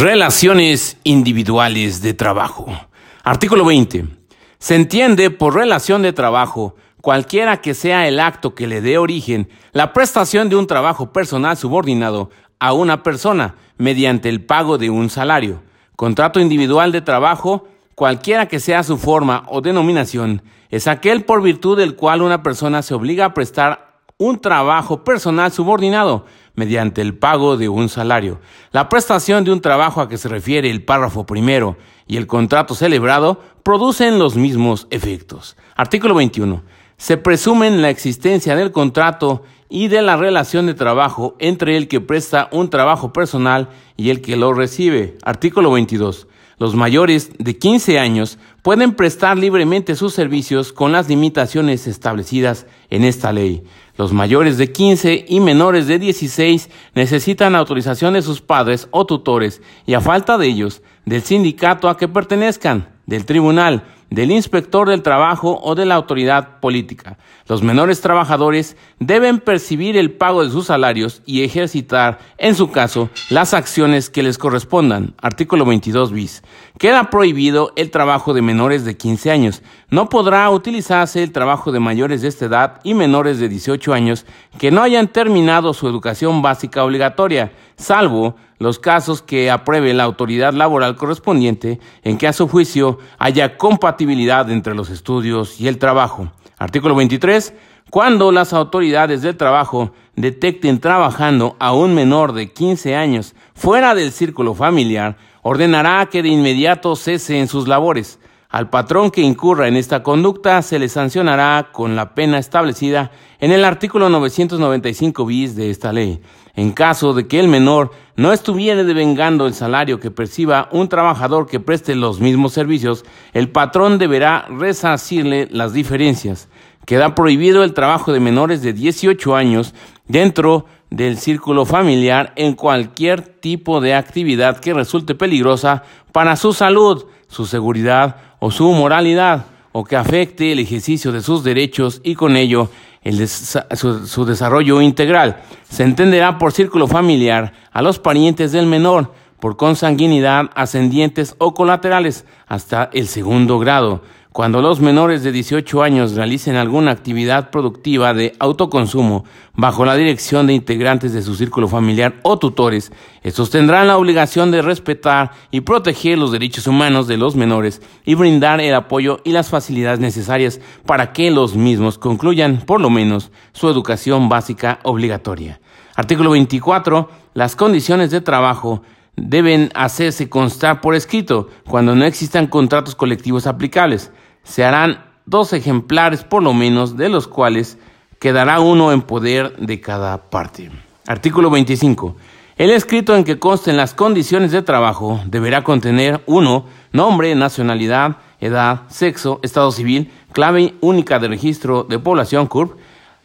Relaciones individuales de trabajo. Artículo 20. Se entiende por relación de trabajo cualquiera que sea el acto que le dé origen la prestación de un trabajo personal subordinado a una persona mediante el pago de un salario. Contrato individual de trabajo, cualquiera que sea su forma o denominación, es aquel por virtud del cual una persona se obliga a prestar un trabajo personal subordinado mediante el pago de un salario. La prestación de un trabajo a que se refiere el párrafo primero y el contrato celebrado producen los mismos efectos. Artículo 21. Se presumen la existencia del contrato y de la relación de trabajo entre el que presta un trabajo personal y el que lo recibe. Artículo 22. Los mayores de 15 años pueden prestar libremente sus servicios con las limitaciones establecidas en esta ley. Los mayores de 15 y menores de 16 necesitan autorización de sus padres o tutores y a falta de ellos, del sindicato a que pertenezcan, del tribunal, del inspector del trabajo o de la autoridad política. Los menores trabajadores deben percibir el pago de sus salarios y ejercitar, en su caso, las acciones que les correspondan. Artículo 22 bis. Queda prohibido el trabajo de menores de 15 años. No podrá utilizarse el trabajo de mayores de esta edad y menores de 18 años que no hayan terminado su educación básica obligatoria, salvo los casos que apruebe la autoridad laboral correspondiente en que a su juicio haya compatibilidad entre los estudios y el trabajo. Artículo 23. Cuando las autoridades del trabajo detecten trabajando a un menor de 15 años fuera del círculo familiar, ordenará que de inmediato cese en sus labores. Al patrón que incurra en esta conducta se le sancionará con la pena establecida en el artículo 995 bis de esta ley. En caso de que el menor no estuviera devengando el salario que perciba un trabajador que preste los mismos servicios, el patrón deberá resarcirle las diferencias. Queda prohibido el trabajo de menores de 18 años dentro del círculo familiar en cualquier tipo de actividad que resulte peligrosa para su salud, su seguridad o su moralidad, o que afecte el ejercicio de sus derechos y con ello el su, su desarrollo integral. Se entenderá por círculo familiar a los parientes del menor, por consanguinidad, ascendientes o colaterales, hasta el segundo grado. Cuando los menores de 18 años realicen alguna actividad productiva de autoconsumo bajo la dirección de integrantes de su círculo familiar o tutores, estos tendrán la obligación de respetar y proteger los derechos humanos de los menores y brindar el apoyo y las facilidades necesarias para que los mismos concluyan, por lo menos, su educación básica obligatoria. Artículo 24. Las condiciones de trabajo deben hacerse constar por escrito cuando no existan contratos colectivos aplicables. Se harán dos ejemplares por lo menos, de los cuales quedará uno en poder de cada parte. Artículo 25. El escrito en que consten las condiciones de trabajo deberá contener uno, Nombre, nacionalidad, edad, sexo, estado civil, clave única de registro de población CURP,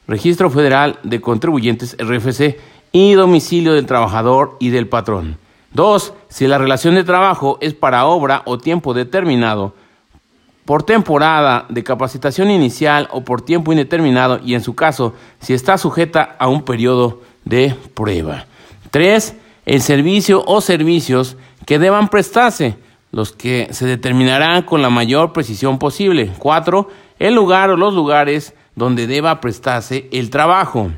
registro federal de contribuyentes RFC y domicilio del trabajador y del patrón. Dos, si la relación de trabajo es para obra o tiempo determinado, por temporada de capacitación inicial o por tiempo indeterminado y en su caso si está sujeta a un periodo de prueba. Tres, el servicio o servicios que deban prestarse, los que se determinarán con la mayor precisión posible. Cuatro, el lugar o los lugares donde deba prestarse el trabajo.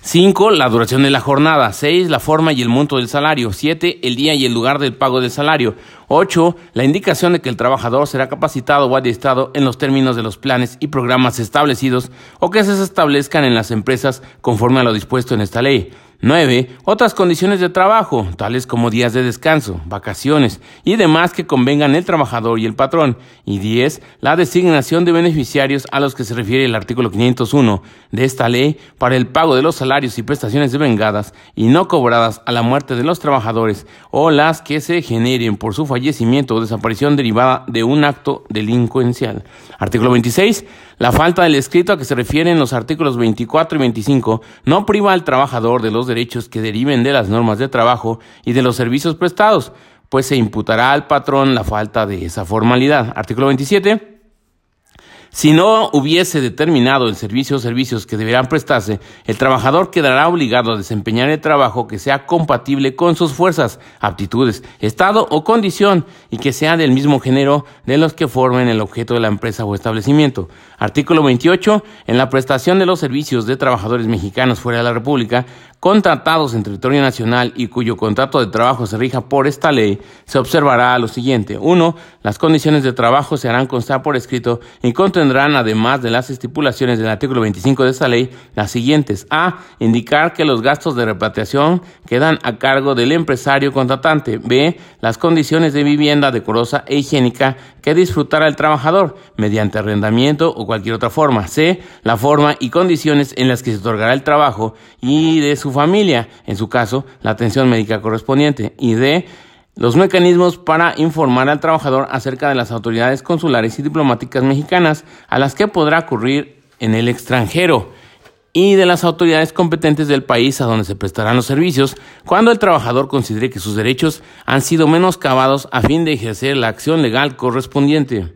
5. La duración de la jornada. 6. La forma y el monto del salario. 7. El día y el lugar del pago del salario. 8. La indicación de que el trabajador será capacitado o adiestrado en los términos de los planes y programas establecidos o que se establezcan en las empresas conforme a lo dispuesto en esta ley. 9. Otras condiciones de trabajo, tales como días de descanso, vacaciones y demás que convengan el trabajador y el patrón. Y 10. La designación de beneficiarios a los que se refiere el artículo 501 de esta ley para el pago de los salarios y prestaciones devengadas y no cobradas a la muerte de los trabajadores o las que se generen por su fallecimiento o desaparición derivada de un acto delincuencial. Artículo 26. La falta del escrito a que se refieren los artículos 24 y 25 no priva al trabajador de los derechos que deriven de las normas de trabajo y de los servicios prestados, pues se imputará al patrón la falta de esa formalidad. Artículo 27. Si no hubiese determinado el servicio o servicios que deberán prestarse, el trabajador quedará obligado a desempeñar el trabajo que sea compatible con sus fuerzas, aptitudes, estado o condición y que sea del mismo género de los que formen el objeto de la empresa o establecimiento. Artículo 28. En la prestación de los servicios de trabajadores mexicanos fuera de la República, contratados en territorio nacional y cuyo contrato de trabajo se rija por esta ley, se observará lo siguiente. 1. Las condiciones de trabajo se harán constar por escrito y contendrán, además de las estipulaciones del artículo 25 de esta ley, las siguientes. A. Indicar que los gastos de repatriación quedan a cargo del empresario contratante. B. Las condiciones de vivienda decorosa e higiénica que disfrutará el trabajador mediante arrendamiento o cualquier otra forma. C. La forma y condiciones en las que se otorgará el trabajo y de su familia, en su caso, la atención médica correspondiente. Y D, los mecanismos para informar al trabajador acerca de las autoridades consulares y diplomáticas mexicanas a las que podrá ocurrir en el extranjero y de las autoridades competentes del país a donde se prestarán los servicios cuando el trabajador considere que sus derechos han sido menoscabados a fin de ejercer la acción legal correspondiente.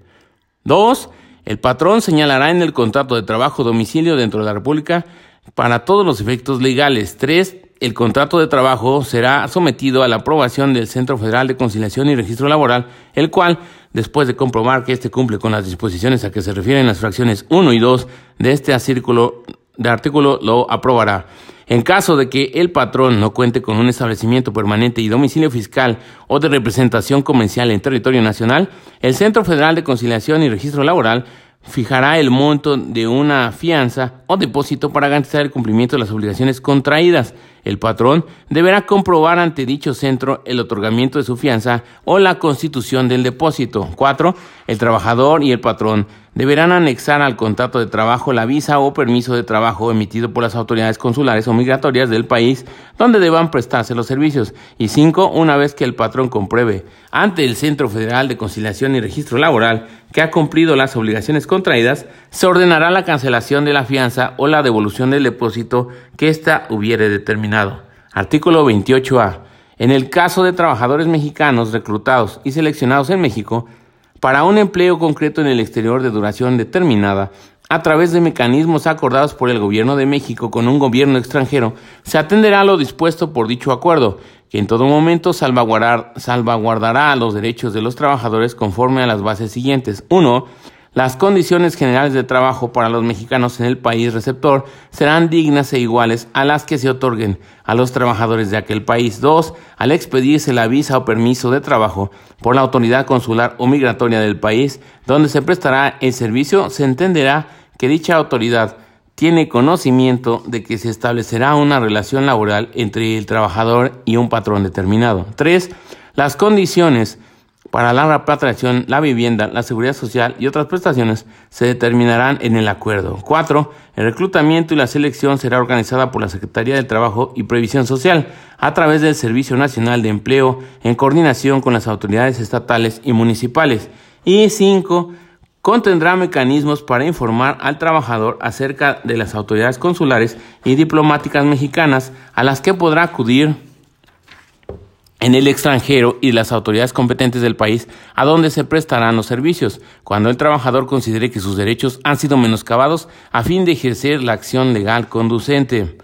2. El patrón señalará en el contrato de trabajo domicilio dentro de la República para todos los efectos legales. Tres, el contrato de trabajo será sometido a la aprobación del Centro Federal de Conciliación y Registro Laboral, el cual, después de comprobar que éste cumple con las disposiciones a que se refieren las fracciones 1 y 2 de este artículo, de artículo, lo aprobará. En caso de que el patrón no cuente con un establecimiento permanente y domicilio fiscal o de representación comercial en territorio nacional, el Centro Federal de Conciliación y Registro Laboral fijará el monto de una fianza o depósito para garantizar el cumplimiento de las obligaciones contraídas. El patrón deberá comprobar ante dicho centro el otorgamiento de su fianza o la constitución del depósito. 4. El trabajador y el patrón deberán anexar al contrato de trabajo la visa o permiso de trabajo emitido por las autoridades consulares o migratorias del país donde deban prestarse los servicios. Y cinco, una vez que el patrón compruebe ante el Centro Federal de Conciliación y Registro Laboral que ha cumplido las obligaciones contraídas, se ordenará la cancelación de la fianza o la devolución del depósito que ésta hubiere determinado. Artículo 28A. En el caso de trabajadores mexicanos reclutados y seleccionados en México, para un empleo concreto en el exterior de duración determinada, a través de mecanismos acordados por el Gobierno de México con un gobierno extranjero, se atenderá a lo dispuesto por dicho acuerdo, que en todo momento salvaguardará los derechos de los trabajadores conforme a las bases siguientes. 1. Las condiciones generales de trabajo para los mexicanos en el país receptor serán dignas e iguales a las que se otorguen a los trabajadores de aquel país. 2. Al expedirse la visa o permiso de trabajo por la autoridad consular o migratoria del país donde se prestará el servicio, se entenderá que dicha autoridad tiene conocimiento de que se establecerá una relación laboral entre el trabajador y un patrón determinado. 3. Las condiciones para la repatriación, la vivienda, la seguridad social y otras prestaciones se determinarán en el acuerdo. 4. El reclutamiento y la selección será organizada por la Secretaría del Trabajo y Previsión Social a través del Servicio Nacional de Empleo en coordinación con las autoridades estatales y municipales. Y 5. Contendrá mecanismos para informar al trabajador acerca de las autoridades consulares y diplomáticas mexicanas a las que podrá acudir en el extranjero y las autoridades competentes del país a donde se prestarán los servicios, cuando el trabajador considere que sus derechos han sido menoscabados a fin de ejercer la acción legal conducente.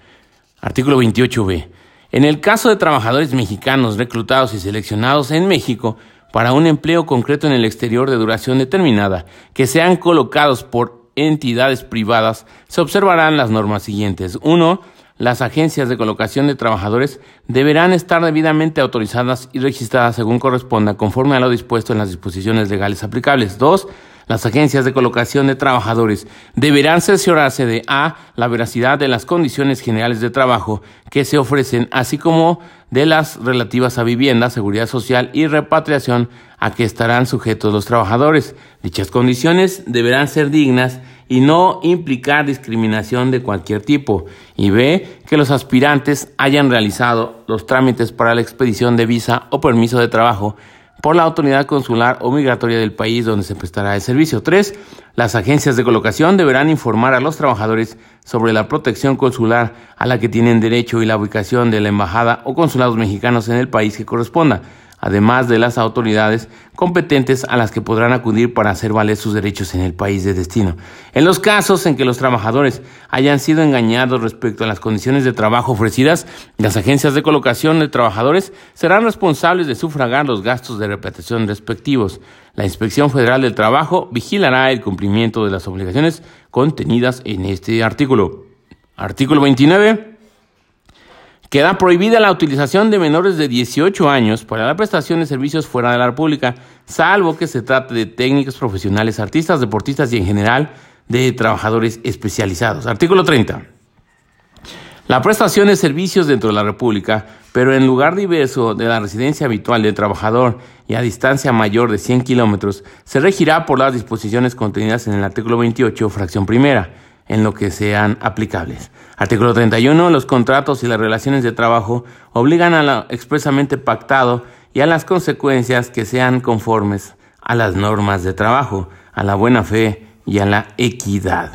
Artículo 28b. En el caso de trabajadores mexicanos reclutados y seleccionados en México para un empleo concreto en el exterior de duración determinada, que sean colocados por entidades privadas, se observarán las normas siguientes. 1 las agencias de colocación de trabajadores deberán estar debidamente autorizadas y registradas según corresponda, conforme a lo dispuesto en las disposiciones legales aplicables. Dos, las agencias de colocación de trabajadores deberán cerciorarse de A, la veracidad de las condiciones generales de trabajo que se ofrecen, así como de las relativas a vivienda, seguridad social y repatriación a que estarán sujetos los trabajadores. Dichas condiciones deberán ser dignas y no implicar discriminación de cualquier tipo. Y B, que los aspirantes hayan realizado los trámites para la expedición de visa o permiso de trabajo por la autoridad consular o migratoria del país donde se prestará el servicio. 3. Las agencias de colocación deberán informar a los trabajadores sobre la protección consular a la que tienen derecho y la ubicación de la embajada o consulados mexicanos en el país que corresponda además de las autoridades competentes a las que podrán acudir para hacer valer sus derechos en el país de destino. En los casos en que los trabajadores hayan sido engañados respecto a las condiciones de trabajo ofrecidas, las agencias de colocación de trabajadores serán responsables de sufragar los gastos de repetición respectivos. La Inspección Federal del Trabajo vigilará el cumplimiento de las obligaciones contenidas en este artículo. Artículo 29. Queda prohibida la utilización de menores de 18 años para la prestación de servicios fuera de la República, salvo que se trate de técnicos profesionales, artistas, deportistas y en general de trabajadores especializados. Artículo 30. La prestación de servicios dentro de la República, pero en lugar diverso de la residencia habitual del trabajador y a distancia mayor de 100 kilómetros, se regirá por las disposiciones contenidas en el artículo 28, fracción primera en lo que sean aplicables. Artículo 31. Los contratos y las relaciones de trabajo obligan a lo expresamente pactado y a las consecuencias que sean conformes a las normas de trabajo, a la buena fe y a la equidad.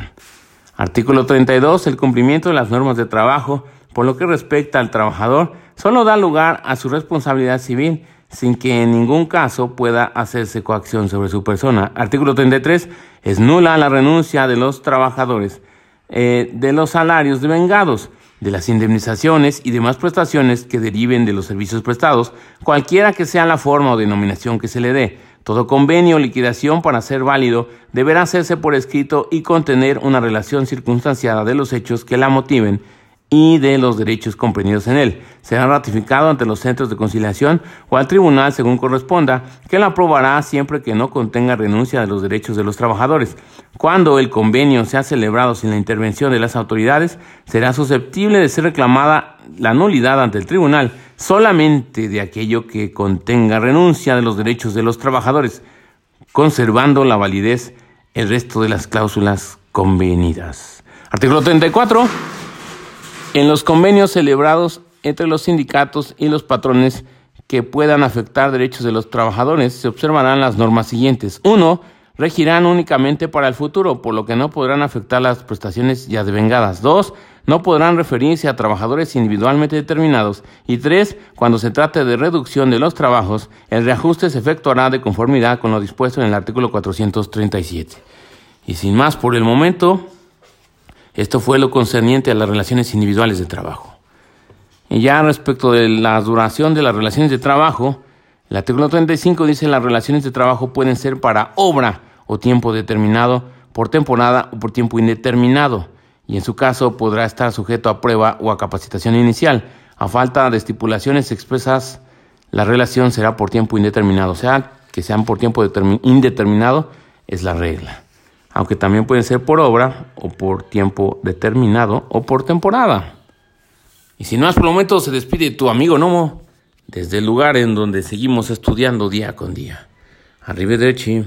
Artículo 32. El cumplimiento de las normas de trabajo, por lo que respecta al trabajador, solo da lugar a su responsabilidad civil sin que en ningún caso pueda hacerse coacción sobre su persona. Artículo 33. Es nula la renuncia de los trabajadores eh, de los salarios devengados, de las indemnizaciones y demás prestaciones que deriven de los servicios prestados, cualquiera que sea la forma o denominación que se le dé. Todo convenio o liquidación para ser válido deberá hacerse por escrito y contener una relación circunstanciada de los hechos que la motiven y de los derechos comprendidos en él. Será ratificado ante los centros de conciliación o al tribunal según corresponda, que lo aprobará siempre que no contenga renuncia de los derechos de los trabajadores. Cuando el convenio sea celebrado sin la intervención de las autoridades, será susceptible de ser reclamada la nulidad ante el tribunal solamente de aquello que contenga renuncia de los derechos de los trabajadores, conservando la validez el resto de las cláusulas convenidas. Artículo 34. En los convenios celebrados entre los sindicatos y los patrones que puedan afectar derechos de los trabajadores, se observarán las normas siguientes. Uno, regirán únicamente para el futuro, por lo que no podrán afectar las prestaciones ya devengadas. Dos, no podrán referirse a trabajadores individualmente determinados. Y tres, cuando se trate de reducción de los trabajos, el reajuste se efectuará de conformidad con lo dispuesto en el artículo 437. Y sin más por el momento, esto fue lo concerniente a las relaciones individuales de trabajo. Y ya respecto de la duración de las relaciones de trabajo, el artículo 35 dice las relaciones de trabajo pueden ser para obra o tiempo determinado, por temporada o por tiempo indeterminado, y en su caso podrá estar sujeto a prueba o a capacitación inicial. A falta de estipulaciones expresas, la relación será por tiempo indeterminado, o sea, que sean por tiempo indeterminado es la regla aunque también pueden ser por obra o por tiempo determinado o por temporada. Y si no has por el momento, se despide tu amigo Nomo desde el lugar en donde seguimos estudiando día con día. Arrivederci.